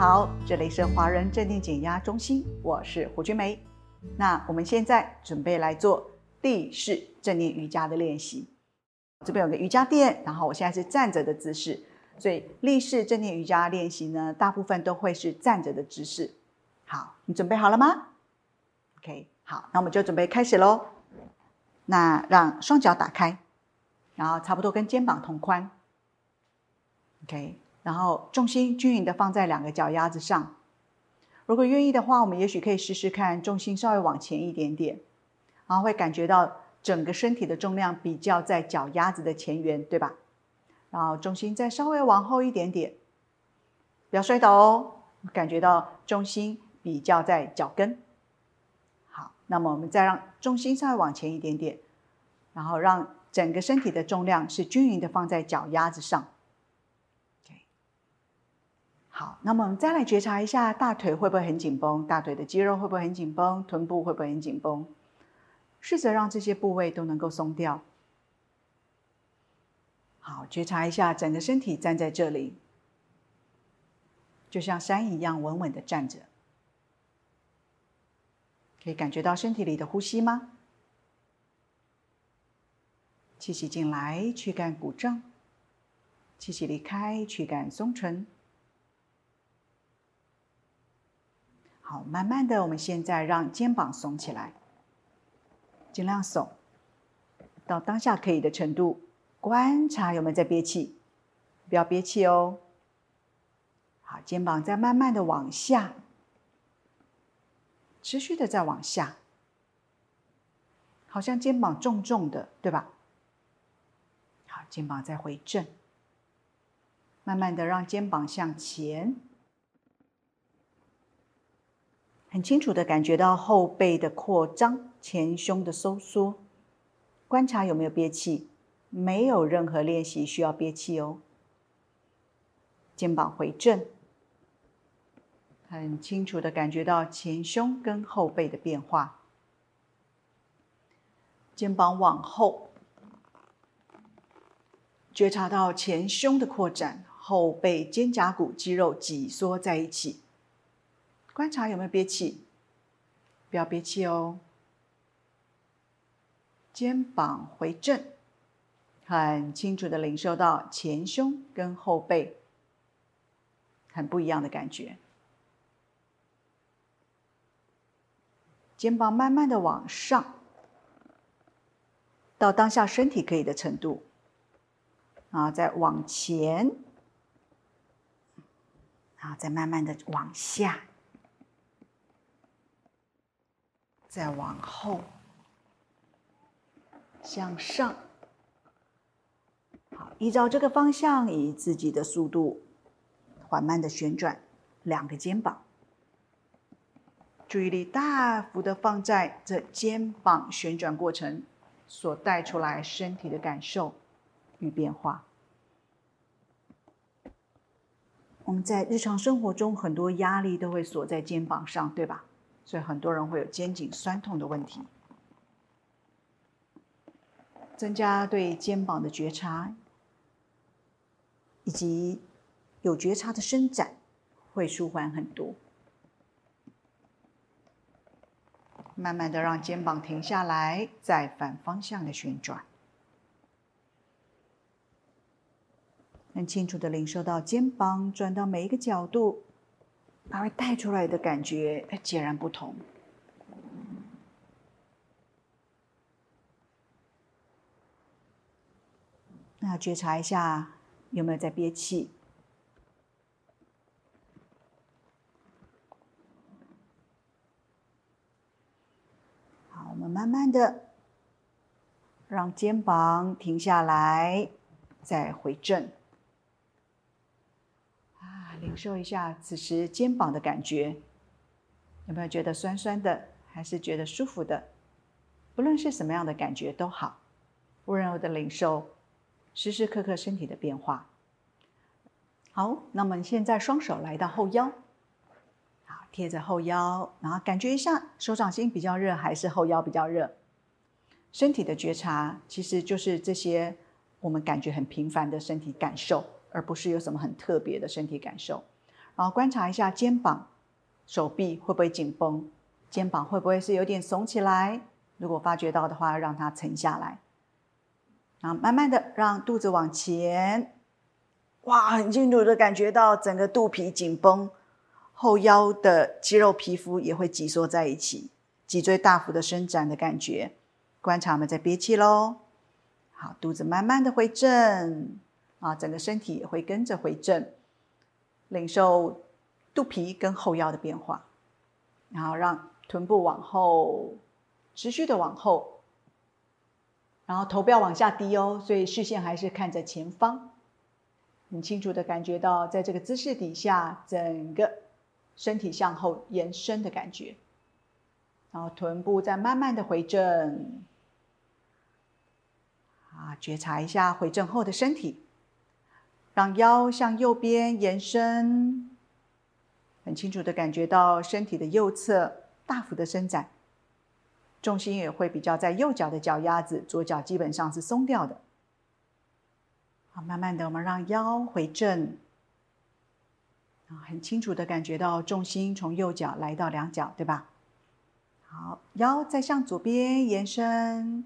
好，这里是华人正念减压中心，我是胡君梅。那我们现在准备来做立式正念瑜伽的练习。这边有个瑜伽垫，然后我现在是站着的姿势，所以立式正念瑜伽练习呢，大部分都会是站着的姿势。好，你准备好了吗？OK，好，那我们就准备开始喽。那让双脚打开，然后差不多跟肩膀同宽。OK，然后重心均匀的放在两个脚丫子上。如果愿意的话，我们也许可以试试看，重心稍微往前一点点，然后会感觉到。整个身体的重量比较在脚丫子的前缘，对吧？然后重心再稍微往后一点点，不要摔倒哦。感觉到重心比较在脚跟。好，那么我们再让重心稍微往前一点点，然后让整个身体的重量是均匀的放在脚丫子上。好，那么我们再来觉察一下大腿会不会很紧绷，大腿的肌肉会不会很紧绷，臀部会不会很紧绷？试着让这些部位都能够松掉。好，觉察一下整个身体站在这里，就像山一样稳稳的站着。可以感觉到身体里的呼吸吗？气息进来，驱赶鼓胀；气息离开，驱赶松沉。好，慢慢的，我们现在让肩膀耸起来。尽量耸到当下可以的程度，观察有没有在憋气，不要憋气哦。好，肩膀再慢慢的往下，持续的再往下，好像肩膀重重的，对吧？好，肩膀再回正，慢慢的让肩膀向前。很清楚的感觉到后背的扩张，前胸的收缩，观察有没有憋气，没有任何练习需要憋气哦。肩膀回正，很清楚的感觉到前胸跟后背的变化，肩膀往后，觉察到前胸的扩展，后背肩胛骨肌肉挤缩在一起。观察有没有憋气，不要憋气哦。肩膀回正，很清楚的领受到前胸跟后背很不一样的感觉。肩膀慢慢的往上，到当下身体可以的程度，啊再往前，啊再慢慢的往下。再往后，向上，好，依照这个方向，以自己的速度缓慢的旋转两个肩膀，注意力大幅的放在这肩膀旋转过程所带出来身体的感受与变化。我们在日常生活中很多压力都会锁在肩膀上，对吧？所以很多人会有肩颈酸痛的问题，增加对肩膀的觉察，以及有觉察的伸展，会舒缓很多。慢慢的让肩膀停下来，再反方向的旋转，很清楚的领受到肩膀转到每一个角度。它会带出来的感觉截然不同。那觉察一下有没有在憋气？好，我们慢慢的让肩膀停下来，再回正。感受一下此时肩膀的感觉，有没有觉得酸酸的，还是觉得舒服的？不论是什么样的感觉都好，温柔的领受时时刻刻身体的变化。好，那么现在双手来到后腰，好，贴着后腰，然后感觉一下手掌心比较热还是后腰比较热？身体的觉察其实就是这些我们感觉很平凡的身体感受。而不是有什么很特别的身体感受，然后观察一下肩膀、手臂会不会紧绷，肩膀会不会是有点耸起来？如果发觉到的话，让它沉下来。然后慢慢的让肚子往前，哇，很清楚的感觉到整个肚皮紧绷，后腰的肌肉皮肤也会挤缩在一起，脊椎大幅的伸展的感觉。观察我们在憋气喽。好，肚子慢慢的回正，啊，整个身体也会跟着回正，领受肚皮跟后腰的变化，然后让臀部往后，持续的往后，然后头不要往下低哦，所以视线还是看着前方，很清楚的感觉到在这个姿势底下，整个身体向后延伸的感觉，然后臀部再慢慢的回正。啊，觉察一下回正后的身体，让腰向右边延伸，很清楚的感觉到身体的右侧大幅的伸展，重心也会比较在右脚的脚丫子，左脚基本上是松掉的。好，慢慢的我们让腰回正，啊，很清楚的感觉到重心从右脚来到两脚，对吧？好，腰再向左边延伸。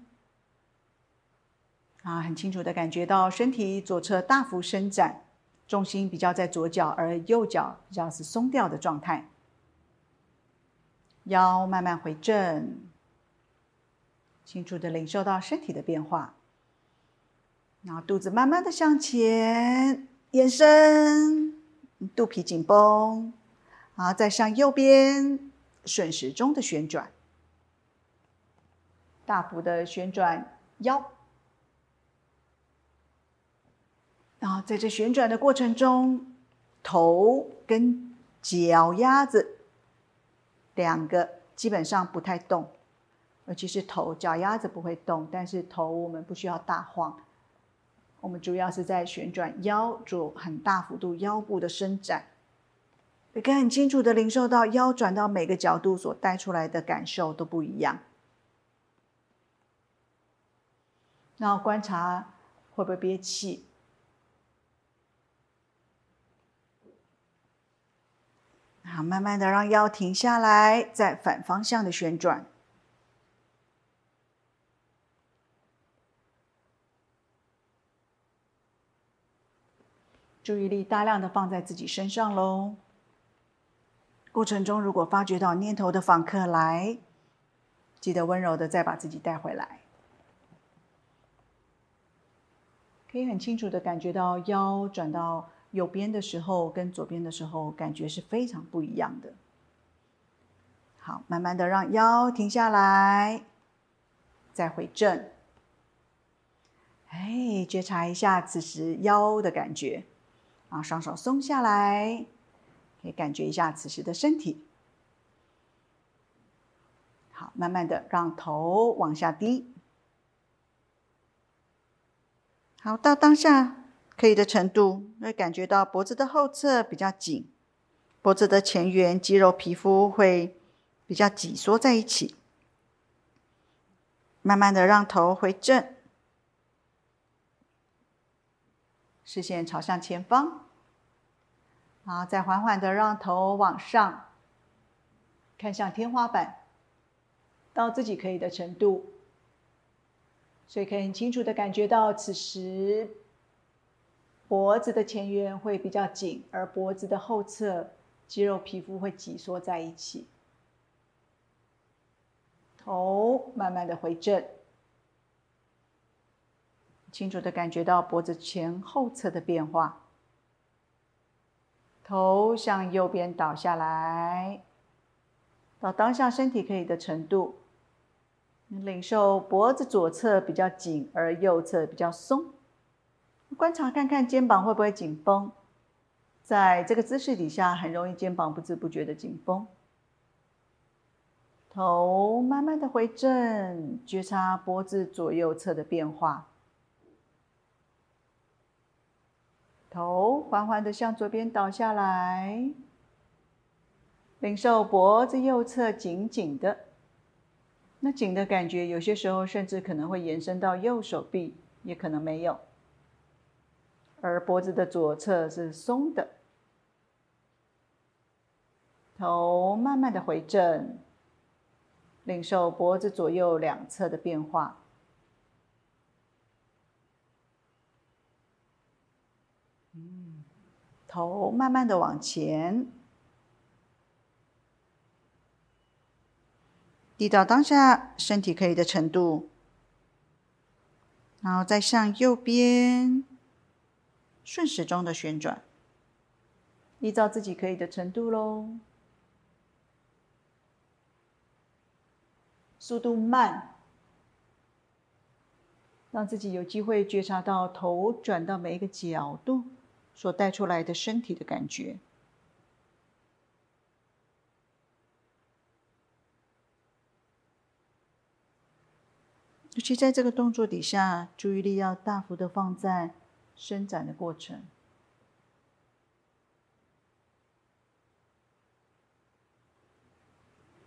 啊，很清楚的感觉到身体左侧大幅伸展，重心比较在左脚，而右脚比较是松掉的状态。腰慢慢回正，清楚的领受到身体的变化。然后肚子慢慢的向前延伸，肚皮紧绷，然后再向右边顺时钟的旋转，大幅的旋转腰。然后在这旋转的过程中，头跟脚丫子两个基本上不太动，尤其是头，脚丫子不会动，但是头我们不需要大晃。我们主要是在旋转腰，做很大幅度腰部的伸展，你可以很清楚的领受到腰转到每个角度所带出来的感受都不一样。然后观察会不会憋气。好，慢慢的让腰停下来，再反方向的旋转。注意力大量的放在自己身上喽。过程中如果发觉到念头的访客来，记得温柔的再把自己带回来。可以很清楚的感觉到腰转到。右边的时候跟左边的时候感觉是非常不一样的。好，慢慢的让腰停下来，再回正。哎，觉察一下此时腰的感觉，啊，双手松下来，可以感觉一下此时的身体。好，慢慢的让头往下低。好，到当下。可以的程度，会感觉到脖子的后侧比较紧，脖子的前缘肌肉皮肤会比较挤缩在一起。慢慢的让头回正，视线朝向前方，然后再缓缓的让头往上，看向天花板，到自己可以的程度，所以可以很清楚的感觉到此时。脖子的前缘会比较紧，而脖子的后侧肌肉皮肤会挤缩在一起。头慢慢的回正，清楚的感觉到脖子前后侧的变化。头向右边倒下来，到当下身体可以的程度，领受脖子左侧比较紧，而右侧比较松。观察看看肩膀会不会紧绷，在这个姿势底下，很容易肩膀不知不觉的紧绷。头慢慢的回正，觉察脖子左右侧的变化。头缓缓的向左边倒下来，领受脖子右侧紧紧的，那紧的感觉，有些时候甚至可能会延伸到右手臂，也可能没有。而脖子的左侧是松的，头慢慢的回正，领受脖子左右两侧的变化。嗯，头慢慢的往前，递到当下身体可以的程度，然后再向右边顺时钟的旋转，依照自己可以的程度喽。速度慢，让自己有机会觉察到头转到每一个角度所带出来的身体的感觉。尤其在这个动作底下，注意力要大幅的放在伸展的过程，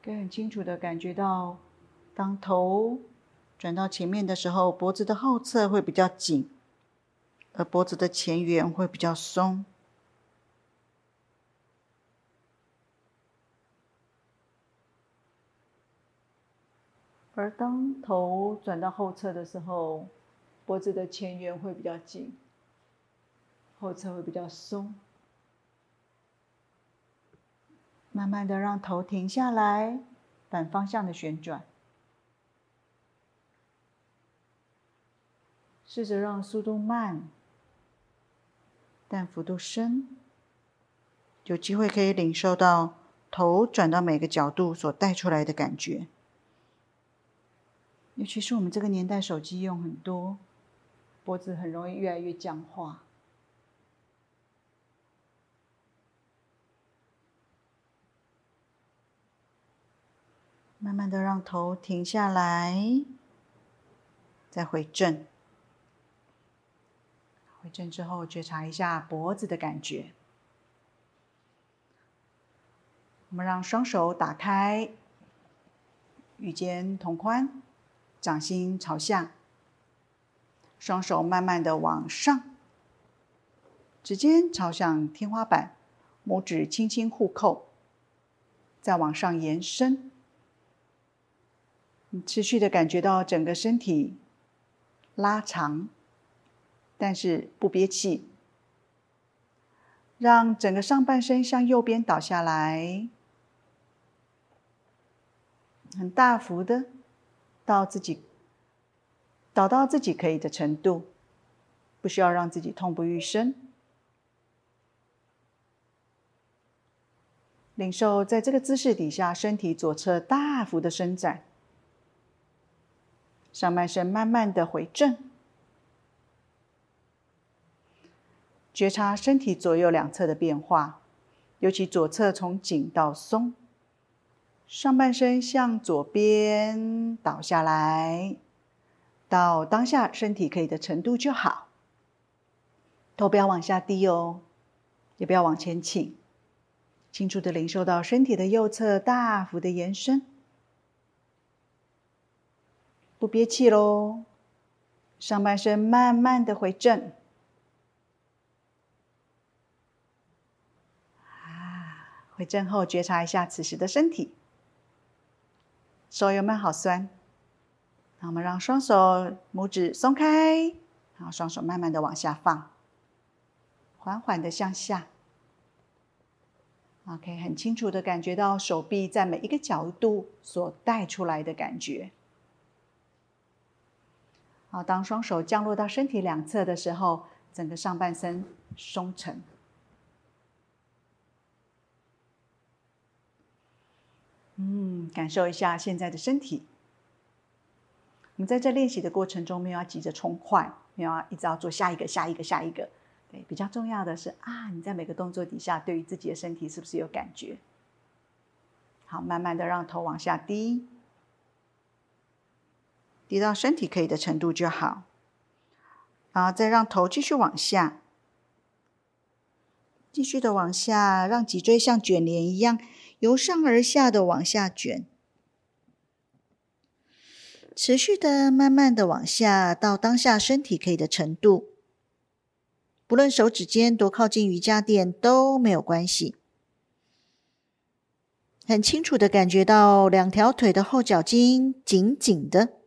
可以很清楚的感觉到。当头转到前面的时候，脖子的后侧会比较紧，而脖子的前缘会比较松。而当头转到后侧的时候，脖子的前缘会比较紧，后侧会比较松。慢慢的让头停下来，反方向的旋转。试着让速度慢，但幅度深，有机会可以领受到头转到每个角度所带出来的感觉。尤其是我们这个年代，手机用很多，脖子很容易越来越僵化。慢慢的让头停下来，再回正。回正之后，觉察一下脖子的感觉。我们让双手打开，与肩同宽，掌心朝下，双手慢慢的往上，指尖朝向天花板，拇指轻轻互扣，再往上延伸。你持续的感觉到整个身体拉长。但是不憋气，让整个上半身向右边倒下来，很大幅的到自己倒到自己可以的程度，不需要让自己痛不欲生。领受在这个姿势底下，身体左侧大幅的伸展，上半身慢慢的回正。觉察身体左右两侧的变化，尤其左侧从紧到松，上半身向左边倒下来，到当下身体可以的程度就好。头不要往下低哦，也不要往前倾，清楚的领受到身体的右侧大幅的延伸，不憋气喽，上半身慢慢的回正。回正后，觉察一下此时的身体，手有没有好酸？那我们让双手拇指松开，然后双手慢慢的往下放，缓缓的向下。OK，很清楚的感觉到手臂在每一个角度所带出来的感觉。好，当双手降落到身体两侧的时候，整个上半身松沉。嗯，感受一下现在的身体。我们在这练习的过程中，没有要急着冲快，没有要一直要做下一个、下一个、下一个。对，比较重要的是啊，你在每个动作底下，对于自己的身体是不是有感觉？好，慢慢的让头往下低，低到身体可以的程度就好。然后再让头继续往下，继续的往下，让脊椎像卷帘一样。由上而下的往下卷，持续的、慢慢的往下，到当下身体可以的程度。不论手指尖多靠近瑜伽垫都没有关系。很清楚的感觉到两条腿的后脚筋紧紧的，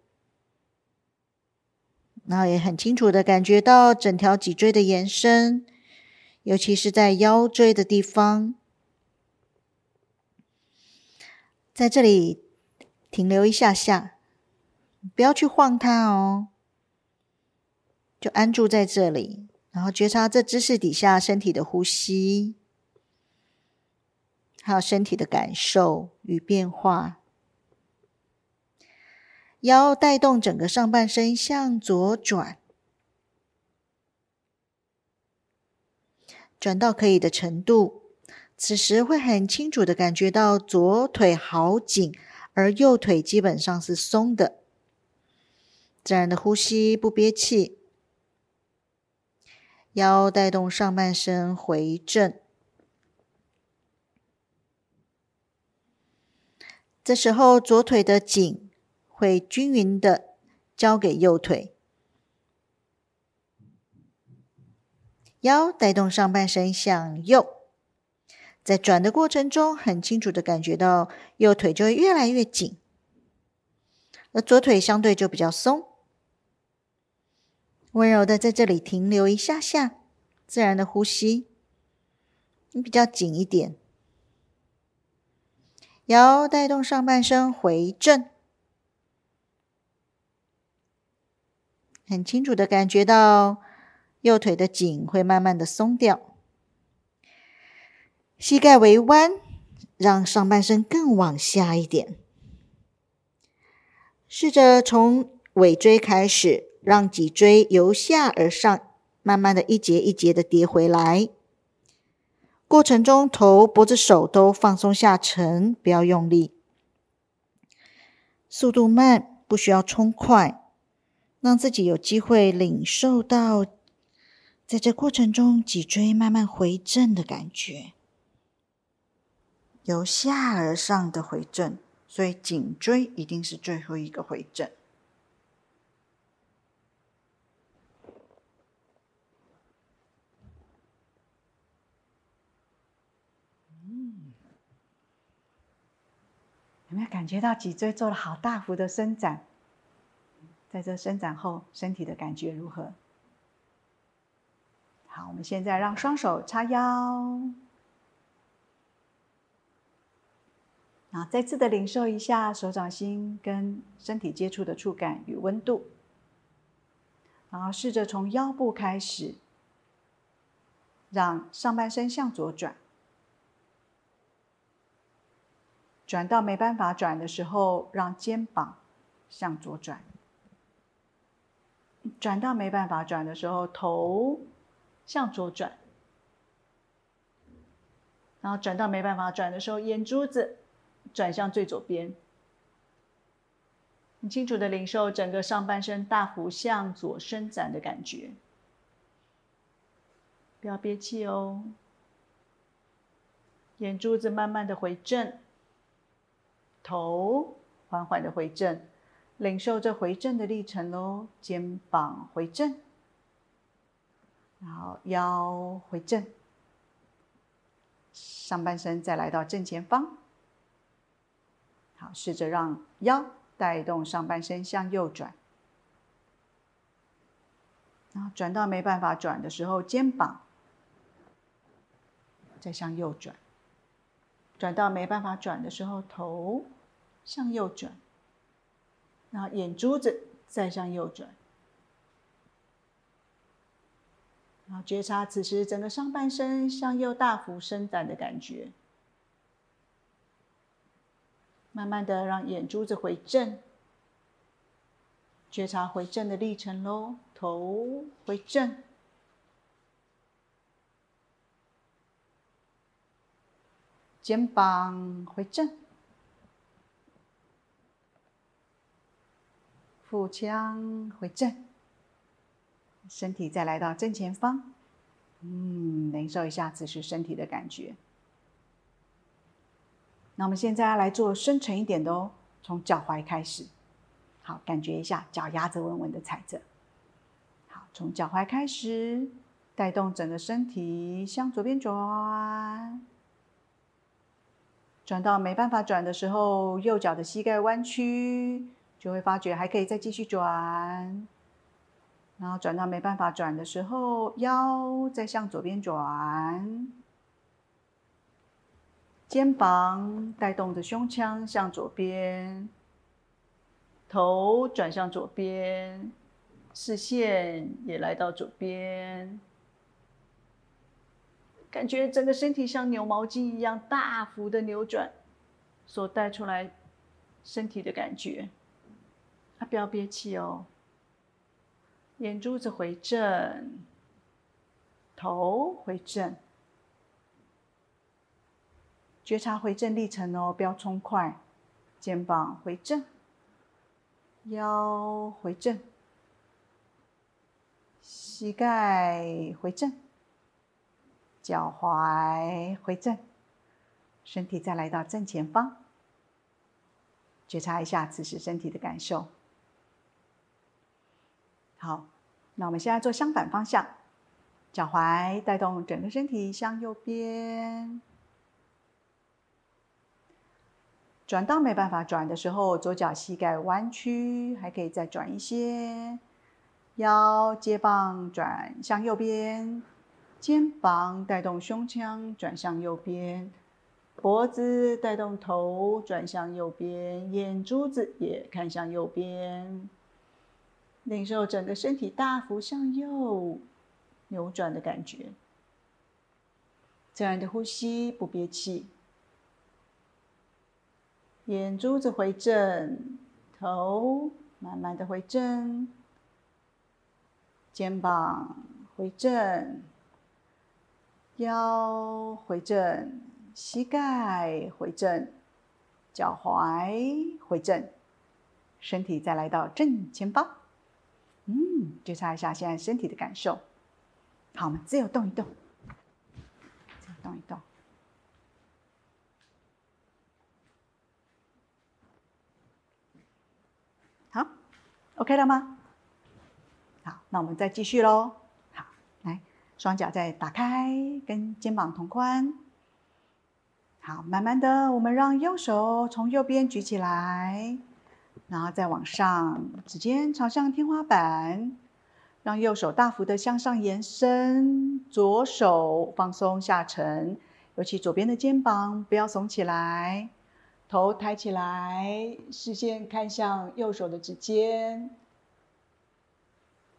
然后也很清楚的感觉到整条脊椎的延伸，尤其是在腰椎的地方，在这里停留一下下，不要去晃它哦，就安住在这里，然后觉察这姿势底下身体的呼吸。还有身体的感受与变化，腰带动整个上半身向左转，转到可以的程度。此时会很清楚的感觉到左腿好紧，而右腿基本上是松的。自然的呼吸，不憋气，腰带动上半身回正。这时候，左腿的紧会均匀的交给右腿，腰带动上半身向右，在转的过程中，很清楚的感觉到右腿就会越来越紧，而左腿相对就比较松。温柔的在这里停留一下下，自然的呼吸，你比较紧一点。腰带动上半身回正，很清楚的感觉到右腿的紧会慢慢的松掉，膝盖微弯，让上半身更往下一点，试着从尾椎开始，让脊椎由下而上，慢慢的一节一节的叠回来。过程中，头、脖子、手都放松下沉，不要用力，速度慢，不需要冲快，让自己有机会领受到，在这过程中脊椎慢慢回正的感觉，由下而上的回正，所以颈椎一定是最后一个回正。有没有感觉到脊椎做了好大幅的伸展？在这伸展后，身体的感觉如何？好，我们现在让双手叉腰，然后再次的领受一下手掌心跟身体接触的触感与温度，然后试着从腰部开始，让上半身向左转。转到没办法转的时候，让肩膀向左转；转到没办法转的时候，头向左转；然后转到没办法转的时候，眼珠子转向最左边。很清楚的领受整个上半身大幅向左伸展的感觉，不要憋气哦。眼珠子慢慢的回正。头缓缓的回正，领受这回正的历程喽。肩膀回正，然后腰回正，上半身再来到正前方。好，试着让腰带动上半身向右转，然后转到没办法转的时候，肩膀再向右转。转到没办法转的时候，头向右转，然后眼珠子再向右转，然后觉察此时整个上半身向右大幅伸展的感觉。慢慢的让眼珠子回正，觉察回正的历程喽，头回正。肩膀回正，腹腔回正，身体再来到正前方，嗯，感受一下此时身体的感觉。那我们现在要来做深沉一点的哦，从脚踝开始，好，感觉一下脚丫子稳稳的踩着，好，从脚踝开始，带动整个身体向左边转。转到没办法转的时候，右脚的膝盖弯曲，就会发觉还可以再继续转。然后转到没办法转的时候，腰再向左边转，肩膀带动着胸腔向左边，头转向左边，视线也来到左边。感觉整个身体像扭毛巾一样大幅的扭转，所带出来身体的感觉。不要憋气哦。眼珠子回正，头回正，觉察回正历程哦，不要冲快。肩膀回正，腰回正，膝盖回正。脚踝回正，身体再来到正前方，觉察一下此时身体的感受。好，那我们现在做相反方向，脚踝带动整个身体向右边，转到没办法转的时候，左脚膝盖弯曲，还可以再转一些，腰接棒转向右边。肩膀带动胸腔转向右边，脖子带动头转向右边，眼珠子也看向右边，领受整个身体大幅向右扭转的感觉。自然的呼吸，不憋气，眼珠子回正，头慢慢的回正，肩膀回正。腰回正，膝盖回正，脚踝回正，身体再来到正前方。嗯，觉察一下现在身体的感受。好，我们自由动一动，自由动一动。好，OK 了吗？好，那我们再继续喽。好，来双脚再打开，跟肩膀同宽。好，慢慢的，我们让右手从右边举起来，然后再往上，指尖朝向天花板，让右手大幅的向上延伸，左手放松下沉，尤其左边的肩膀不要耸起来，头抬起来，视线看向右手的指尖，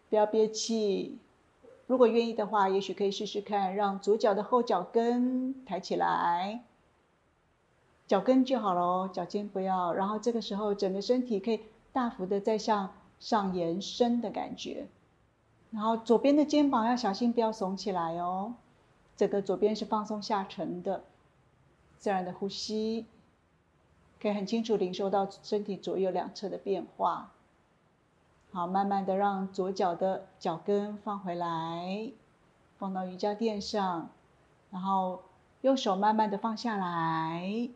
不要憋气。如果愿意的话，也许可以试试看，让左脚的后脚跟抬起来，脚跟就好了哦，脚尖不要。然后这个时候，整个身体可以大幅的再向上延伸的感觉。然后左边的肩膀要小心，不要耸起来哦。整个左边是放松下沉的，自然的呼吸，可以很清楚领受到身体左右两侧的变化。好，慢慢的让左脚的脚跟放回来，放到瑜伽垫上，然后右手慢慢的放下来，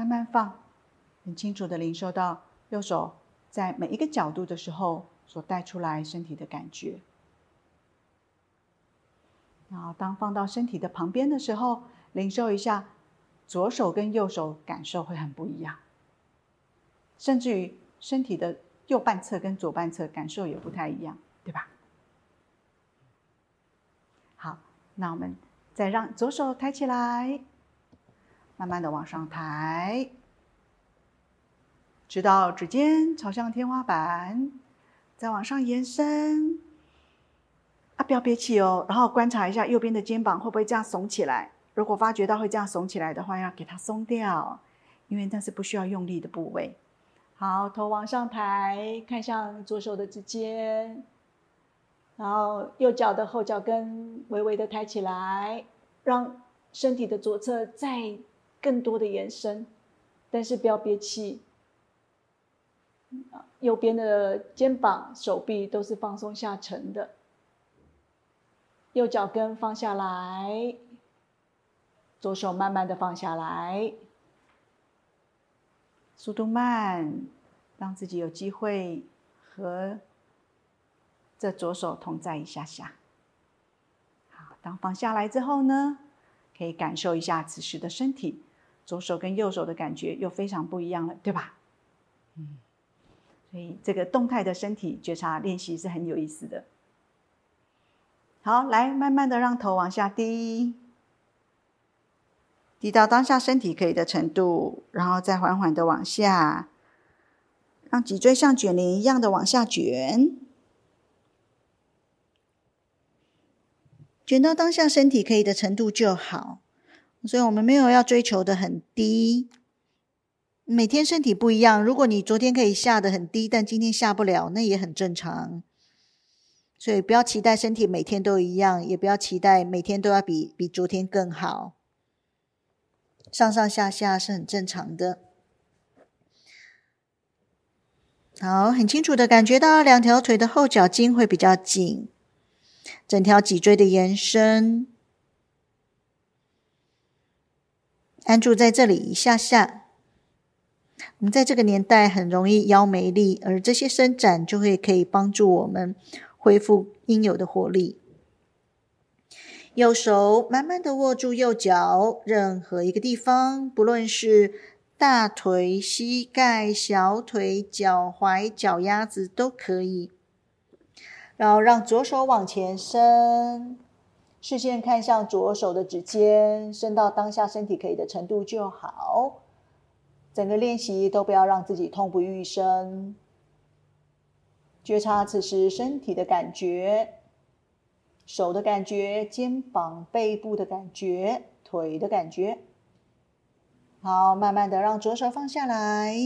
慢慢放，很清楚的领受到右手在每一个角度的时候所带出来身体的感觉。然后当放到身体的旁边的时候，领受一下左手跟右手感受会很不一样，甚至于。身体的右半侧跟左半侧感受也不太一样，对吧？好，那我们再让左手抬起来，慢慢的往上抬，直到指尖朝向天花板，再往上延伸。啊，不要憋气哦，然后观察一下右边的肩膀会不会这样耸起来。如果发觉到会这样耸起来的话，要给它松掉，因为那是不需要用力的部位。好，头往上抬，看向左手的指尖，然后右脚的后脚跟微微的抬起来，让身体的左侧再更多的延伸，但是不要憋气。右边的肩膀、手臂都是放松下沉的，右脚跟放下来，左手慢慢的放下来。速度慢，让自己有机会和这左手同在一下下。好，当放下来之后呢，可以感受一下此时的身体，左手跟右手的感觉又非常不一样了，对吧？嗯，所以这个动态的身体觉察练习是很有意思的。好，来慢慢的让头往下低，低到当下身体可以的程度，然后再缓缓的往下，让脊椎像卷帘一样的往下卷。卷到当下身体可以的程度就好，所以我们没有要追求的很低。每天身体不一样，如果你昨天可以下得很低，但今天下不了，那也很正常。所以不要期待身体每天都一样，也不要期待每天都要比比昨天更好。上上下下是很正常的。好，很清楚的感觉到两条腿的后脚筋会比较紧。整条脊椎的延伸，安住在这里一下下。我们在这个年代很容易腰没力，而这些伸展就会可以帮助我们恢复应有的活力。右手慢慢的握住右脚任何一个地方，不论是大腿、膝盖、小腿、脚踝、脚丫子都可以。然后让左手往前伸，视线看向左手的指尖，伸到当下身体可以的程度就好。整个练习都不要让自己痛不欲生，觉察此时身体的感觉，手的感觉，肩膀、背部的感觉，腿的感觉。好，慢慢的让左手放下来，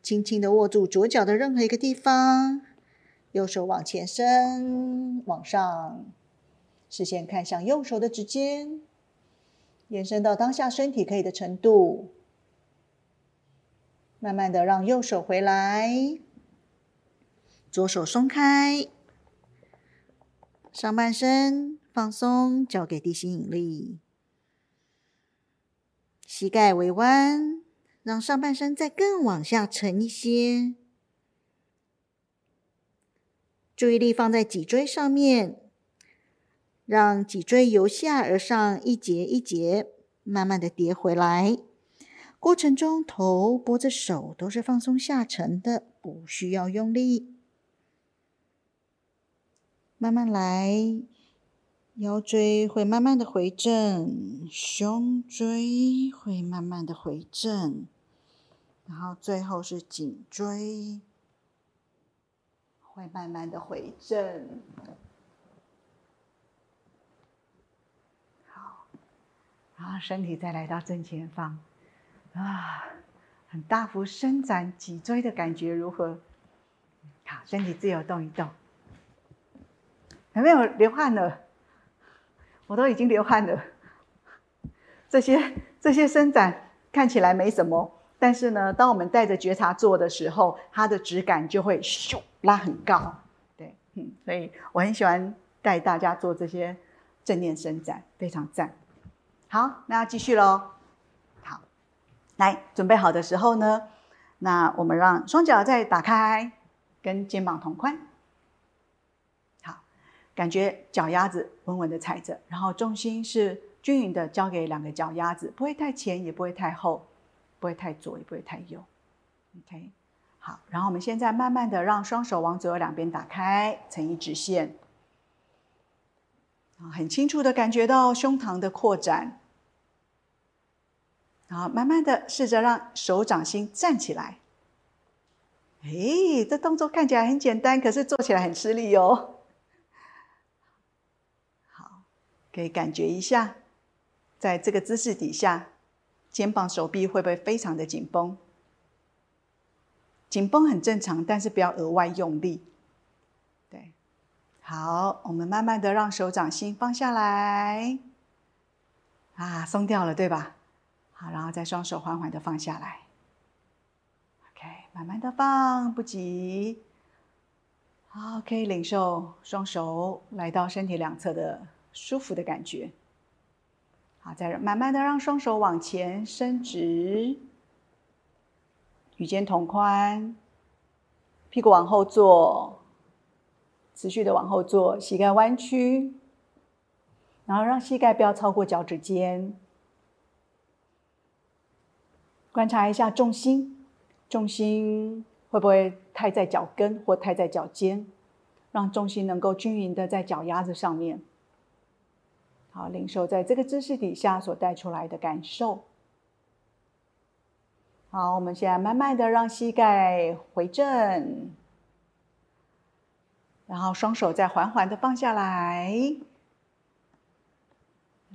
轻轻的握住左脚的任何一个地方。右手往前伸，往上，视线看向右手的指尖，延伸到当下身体可以的程度。慢慢的让右手回来，左手松开，上半身放松，交给地心引力，膝盖微弯，让上半身再更往下沉一些。注意力放在脊椎上面，让脊椎由下而上一节一节慢慢的叠回来。过程中，头、脖子、手都是放松下沉的，不需要用力。慢慢来，腰椎会慢慢的回正，胸椎会慢慢的回正，然后最后是颈椎。会慢慢的回正，然后身体再来到正前方，啊，很大幅伸展脊椎的感觉如何？好，身体自由动一动，有没有流汗了？我都已经流汗了，这些这些伸展看起来没什么。但是呢，当我们带着觉察做的时候，它的质感就会咻拉很高，对，嗯，所以我很喜欢带大家做这些正念伸展，非常赞。好，那要继续喽。好，来，准备好的时候呢，那我们让双脚再打开，跟肩膀同宽。好，感觉脚丫子稳稳的踩着，然后重心是均匀的交给两个脚丫子，不会太前，也不会太后。不会太左，也不会太右。OK，好，然后我们现在慢慢的让双手往左右两边打开，成一直线。很清楚的感觉到胸膛的扩展。然后慢慢的试着让手掌心站起来。哎，这动作看起来很简单，可是做起来很吃力哦。好，可以感觉一下，在这个姿势底下。肩膀、手臂会不会非常的紧绷？紧绷很正常，但是不要额外用力。对，好，我们慢慢的让手掌心放下来，啊，松掉了，对吧？然后再双手缓缓的放下来。OK，慢慢的放，不急。好，可以领受双手来到身体两侧的舒服的感觉。好，再慢慢的让双手往前伸直，与肩同宽，屁股往后坐，持续的往后坐，膝盖弯曲，然后让膝盖不要超过脚趾尖。观察一下重心，重心会不会太在脚跟或太在脚尖？让重心能够均匀的在脚丫子上面。好，领受在这个姿势底下所带出来的感受。好，我们现在慢慢的让膝盖回正，然后双手再缓缓的放下来，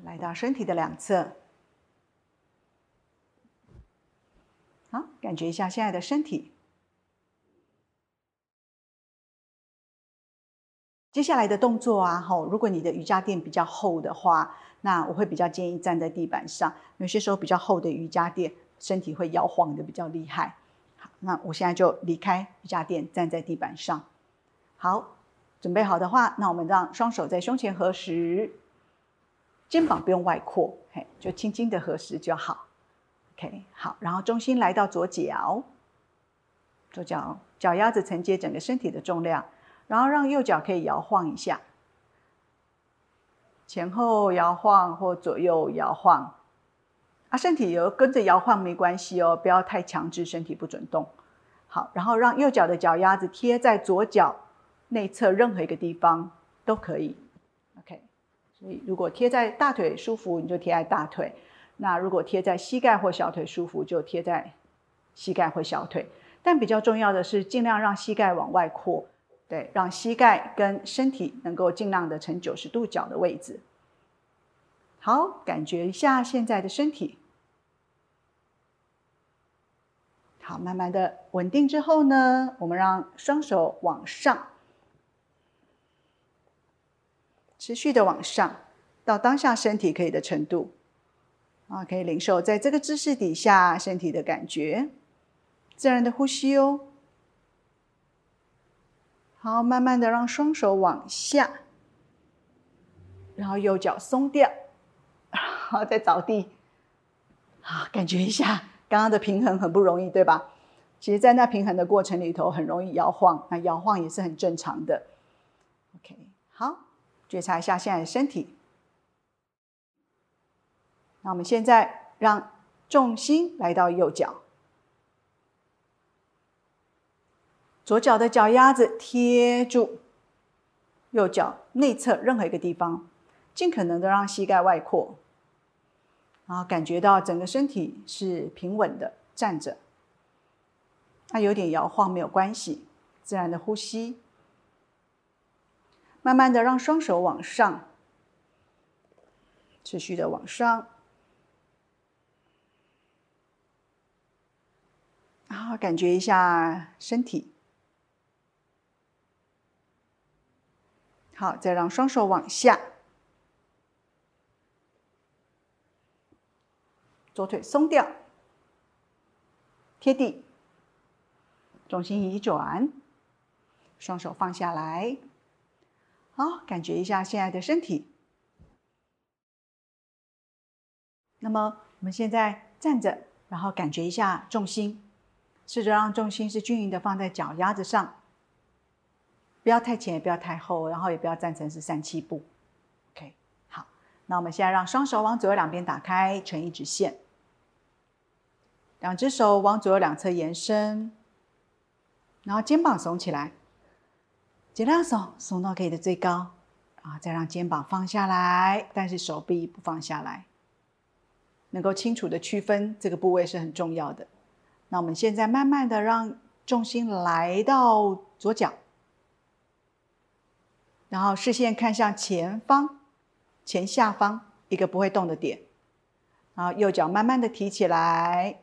来到身体的两侧。好，感觉一下现在的身体。接下来的动作啊，吼，如果你的瑜伽垫比较厚的话，那我会比较建议站在地板上。有些时候比较厚的瑜伽垫，身体会摇晃的比较厉害。好，那我现在就离开瑜伽垫，站在地板上。好，准备好的话，那我们让双手在胸前合十，肩膀不用外扩，嘿，就轻轻的合十就好。OK，好，然后重心来到左脚，左脚脚丫子承接整个身体的重量。然后让右脚可以摇晃一下，前后摇晃或左右摇晃，啊，身体有跟着摇晃没关系哦，不要太强制，身体不准动。好，然后让右脚的脚丫子贴在左脚内侧任何一个地方都可以。OK，所以如果贴在大腿舒服，你就贴在大腿；那如果贴在膝盖或小腿舒服，就贴在膝盖或小腿。但比较重要的是，尽量让膝盖往外扩。对，让膝盖跟身体能够尽量的呈九十度角的位置。好，感觉一下现在的身体。好，慢慢的稳定之后呢，我们让双手往上，持续的往上，到当下身体可以的程度。啊，可以领受在这个姿势底下身体的感觉，自然的呼吸哦。好，慢慢的让双手往下，然后右脚松掉，好，再着地，好，感觉一下刚刚的平衡很不容易，对吧？其实，在那平衡的过程里头，很容易摇晃，那摇晃也是很正常的。OK，好，觉察一下现在的身体。那我们现在让重心来到右脚。左脚的脚丫子贴住右脚内侧任何一个地方，尽可能的让膝盖外扩，然后感觉到整个身体是平稳的站着。它有点摇晃没有关系，自然的呼吸，慢慢的让双手往上，持续的往上，然后感觉一下身体。好，再让双手往下，左腿松掉，贴地，重心移转，双手放下来。好，感觉一下现在的身体。那么我们现在站着，然后感觉一下重心，试着让重心是均匀的放在脚丫子上。不要太前，也不要太后，然后也不要站成是三七步。OK，好，那我们现在让双手往左右两边打开，成一直线。两只手往左右两侧延伸，然后肩膀耸起来，尽量耸，耸到可以的最高。啊，再让肩膀放下来，但是手臂不放下来，能够清楚的区分这个部位是很重要的。那我们现在慢慢的让重心来到左脚。然后视线看向前方、前下方一个不会动的点，然后右脚慢慢的提起来，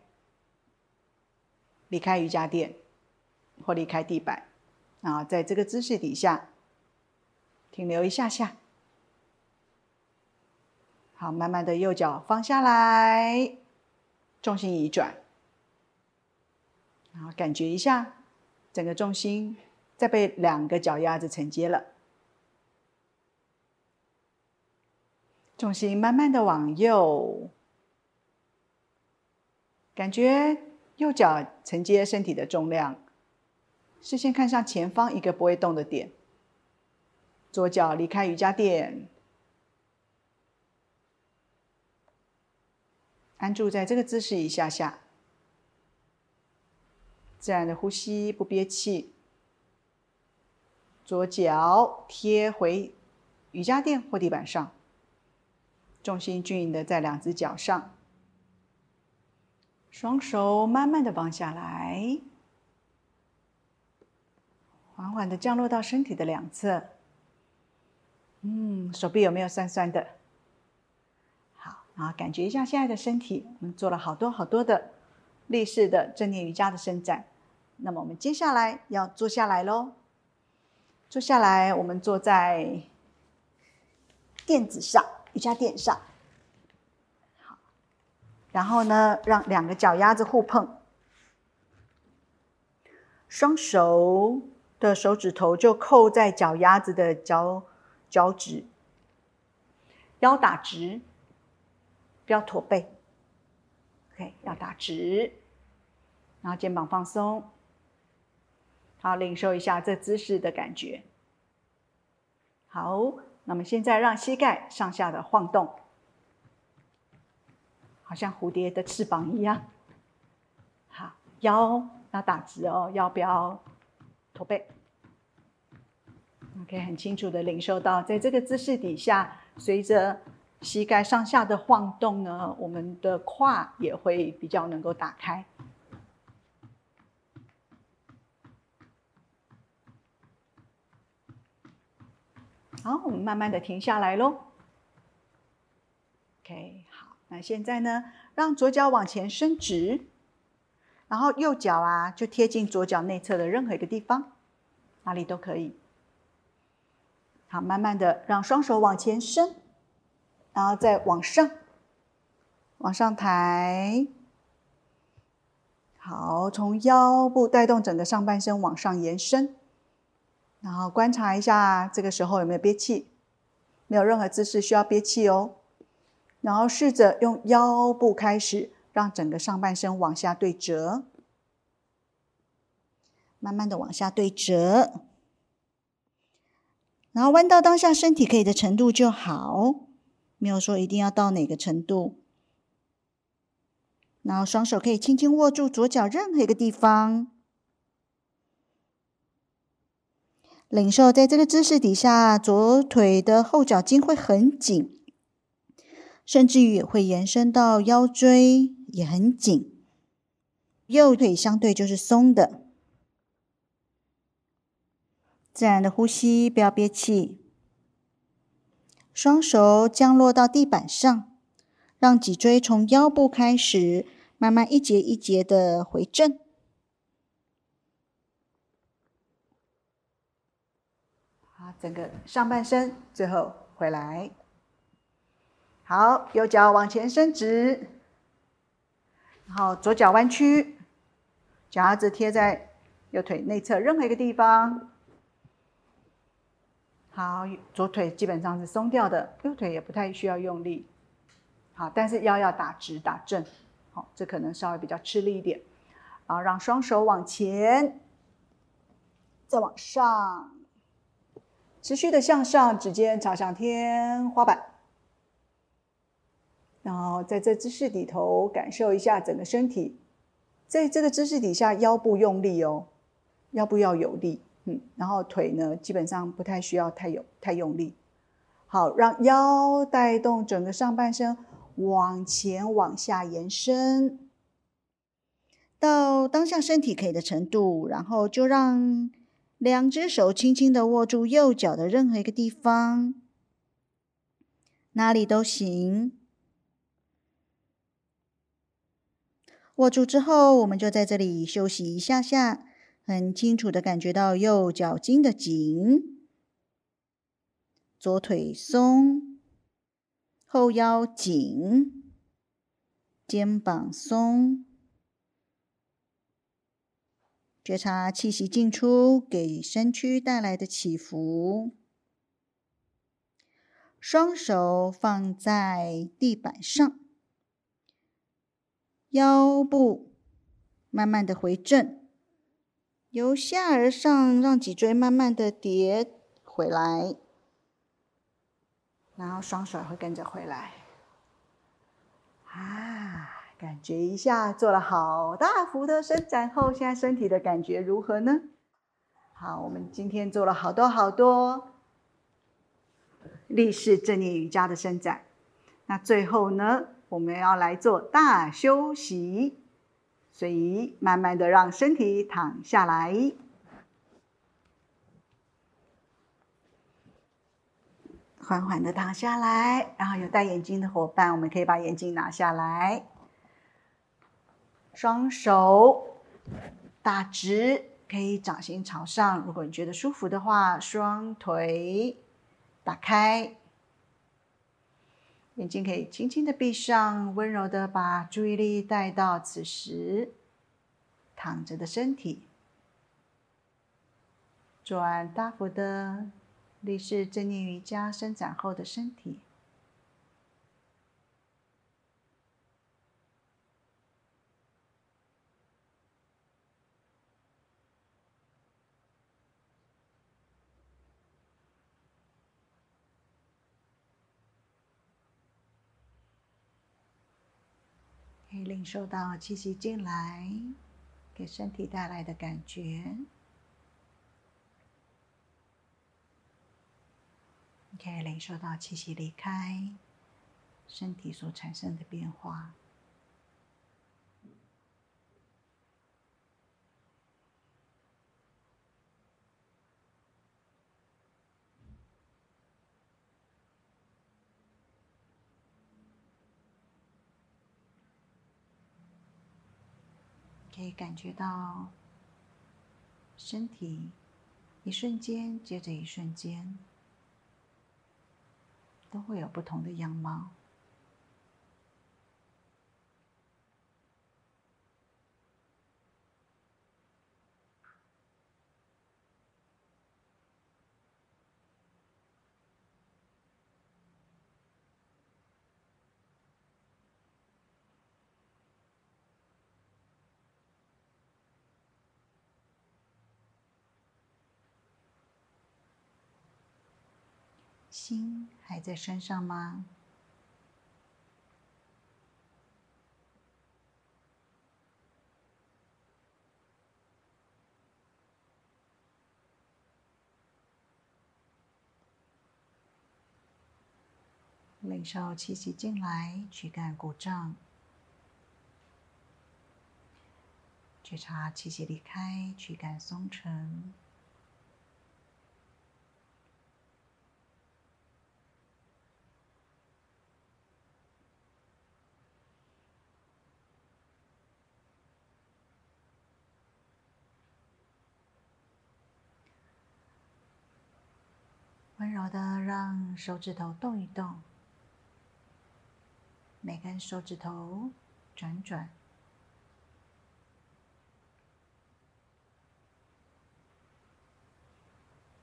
离开瑜伽垫或离开地板，然后在这个姿势底下停留一下下。好，慢慢的右脚放下来，重心移转，然后感觉一下整个重心再被两个脚丫子承接了重心慢慢的往右感觉右脚承接身体的重量视线看向前方一个不会动的点左脚离开瑜伽垫安住在这个姿势一下下自然的呼吸，不憋气。左脚贴回瑜伽垫或地板上，重心均匀的在两只脚上，双手慢慢的放下来，缓缓的降落到身体的两侧。嗯，手臂有没有酸酸的？好，然后感觉一下现在的身体。我们做了好多好多的立式的正念瑜伽的伸展。那么我们接下来要坐下来喽。坐下来，我们坐在垫子上，瑜伽垫上。好，然后呢，让两个脚丫子互碰，双手的手指头就扣在脚丫子的脚脚趾，腰打直，不要驼背。OK，要打直，然后肩膀放松。好，领受一下这姿势的感觉。好，那么现在让膝盖上下的晃动，好像蝴蝶的翅膀一样。好，腰要打直哦，腰不要驼背。OK，很清楚的领受到，在这个姿势底下，随着膝盖上下的晃动呢，我们的胯也会比较能够打开。好，我们慢慢的停下来喽。OK，好，那现在呢，让左脚往前伸直，然后右脚啊就贴近左脚内侧的任何一个地方，哪里都可以。好，慢慢的让双手往前伸，然后再往上，往上抬。好，从腰部带动整个上半身往上延伸。然后观察一下，这个时候有没有憋气？没有任何姿势需要憋气哦。然后试着用腰部开始，让整个上半身往下对折，慢慢的往下对折。然后弯到当下身体可以的程度就好，没有说一定要到哪个程度。然后双手可以轻轻握住左脚任何一个地方。领受在这个姿势底下，左腿的后脚筋会很紧，甚至于也会延伸到腰椎，也很紧。右腿相对就是松的，自然的呼吸，不要憋气。双手降落到地板上，让脊椎从腰部开始，慢慢一节一节的回正。好整个上半身最后回来，好，右脚往前伸直，然后左脚弯曲，脚丫子贴在右腿内侧任何一个地方。好，左腿基本上是松掉的，右腿也不太需要用力。好，但是腰要打直打正，好，这可能稍微比较吃力一点。好，让双手往前，再往上。持续的向上，指尖朝向天花板，然后在这姿势里头感受一下整个身体，在这个姿势底下腰部用力哦，腰部要有力，嗯，然后腿呢基本上不太需要太有太用力，好，让腰带动整个上半身往前往下延伸，到当下身体可以的程度，然后就让。两只手轻轻的握住右脚的任何一个地方，哪里都行。握住之后，我们就在这里休息一下下，很清楚的感觉到右脚筋的紧，左腿松，后腰紧，肩膀松。觉察气息进出给身躯带来的起伏，双手放在地板上，腰部慢慢的回正，由下而上，让脊椎慢慢的叠回来，然后双手会跟着回来，啊。感觉一下，做了好大幅的伸展后，现在身体的感觉如何呢？好，我们今天做了好多好多立式正念瑜伽的伸展。那最后呢，我们要来做大休息，所以慢慢的让身体躺下来，缓缓的躺下来。然后有戴眼镜的伙伴，我们可以把眼镜拿下来，双手大直。可以掌心朝上，如果你觉得舒服的话，双腿打开，眼睛可以轻轻的闭上，温柔的把注意力带到此时躺着的身体，转大幅的立式正念瑜伽伸展后的身体。领受到气息进来给身体带来的感觉，你可以领受到气息离开身体所产生的变化。可以感觉到身体一瞬间接着一瞬间都会有不同的样貌。心还在身上吗？领受气息进来，躯干鼓胀；觉察气息离开，躯干松沉。温柔的让手指头动一动，每根手指头转转，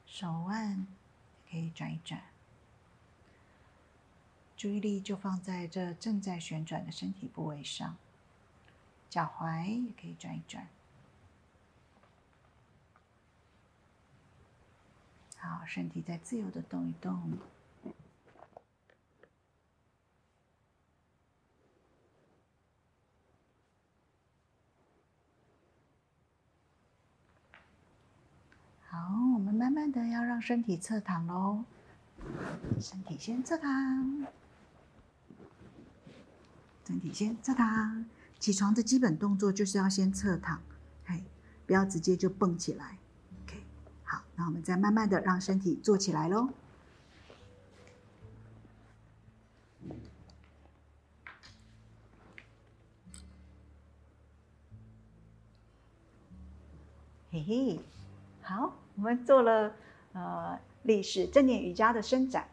手腕可以转一转，注意力就放在这正在旋转的身体部位上，脚踝也可以转一转。好，身体再自由的动一动。好，我们慢慢的要让身体侧躺喽。身体先侧躺，身体先侧躺。起床的基本动作就是要先侧躺，嘿，不要直接就蹦起来。那我们再慢慢的让身体坐起来喽。嘿嘿，好，我们做了呃立式正念瑜伽的伸展，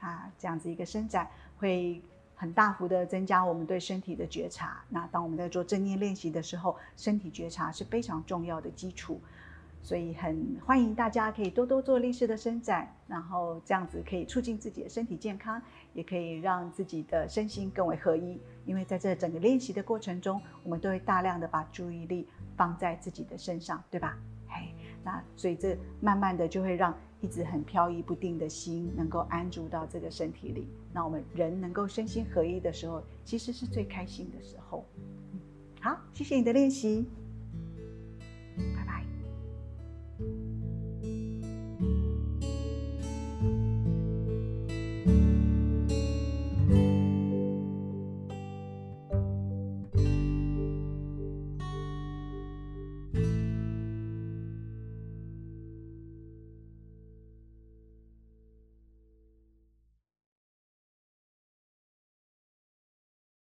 啊，这样子一个伸展会很大幅的增加我们对身体的觉察。那当我们在做正念练习的时候，身体觉察是非常重要的基础。所以很欢迎大家可以多多做力士的伸展，然后这样子可以促进自己的身体健康，也可以让自己的身心更为合一。因为在这整个练习的过程中，我们都会大量的把注意力放在自己的身上，对吧？嘿，那所以这慢慢的就会让一直很飘移不定的心能够安住到这个身体里，那我们人能够身心合一的时候，其实是最开心的时候。好，谢谢你的练习。